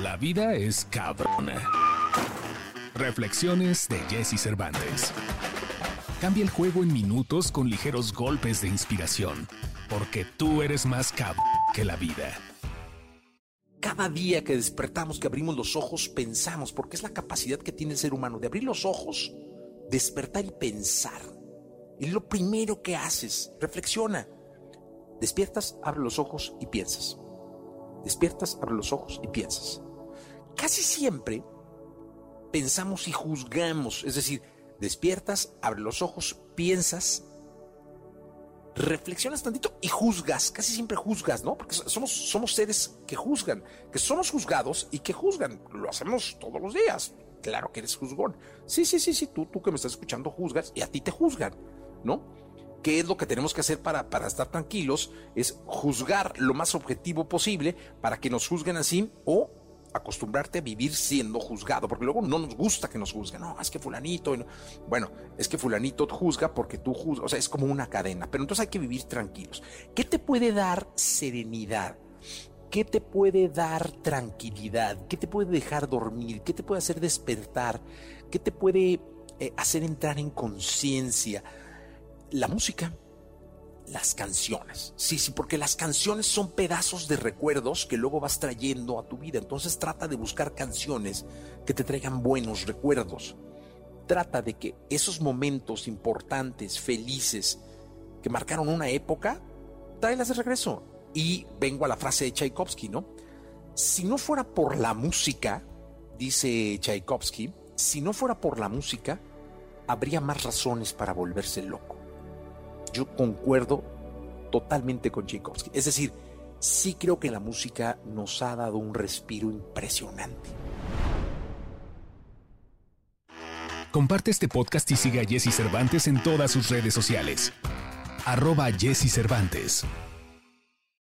La vida es cabrona. Reflexiones de Jesse Cervantes. Cambia el juego en minutos con ligeros golpes de inspiración, porque tú eres más cabrón que la vida. Cada día que despertamos, que abrimos los ojos, pensamos, porque es la capacidad que tiene el ser humano de abrir los ojos, despertar y pensar. Y lo primero que haces, reflexiona. Despiertas, abre los ojos y piensas. Despiertas, abre los ojos y piensas. Casi siempre pensamos y juzgamos, es decir, despiertas, abre los ojos, piensas, reflexionas tantito y juzgas, casi siempre juzgas, ¿no? Porque somos, somos seres que juzgan, que somos juzgados y que juzgan, lo hacemos todos los días. Claro que eres juzgón. Sí, sí, sí, sí, tú, tú que me estás escuchando juzgas y a ti te juzgan, ¿no? ¿Qué es lo que tenemos que hacer para, para estar tranquilos? Es juzgar lo más objetivo posible para que nos juzguen así o acostumbrarte a vivir siendo juzgado, porque luego no nos gusta que nos juzguen. No, es que fulanito. Bueno, es que fulanito juzga porque tú juzgas. O sea, es como una cadena. Pero entonces hay que vivir tranquilos. ¿Qué te puede dar serenidad? ¿Qué te puede dar tranquilidad? ¿Qué te puede dejar dormir? ¿Qué te puede hacer despertar? ¿Qué te puede eh, hacer entrar en conciencia? La música las canciones. Sí, sí, porque las canciones son pedazos de recuerdos que luego vas trayendo a tu vida. Entonces trata de buscar canciones que te traigan buenos recuerdos. Trata de que esos momentos importantes, felices, que marcaron una época, tráelas de regreso. Y vengo a la frase de Tchaikovsky, ¿no? Si no fuera por la música, dice Tchaikovsky, si no fuera por la música, habría más razones para volverse loco yo concuerdo totalmente con Tchaikovsky. Es decir, sí creo que la música nos ha dado un respiro impresionante. Comparte este podcast y sigue a Jesse Cervantes en todas sus redes sociales. Arroba Jesse Cervantes.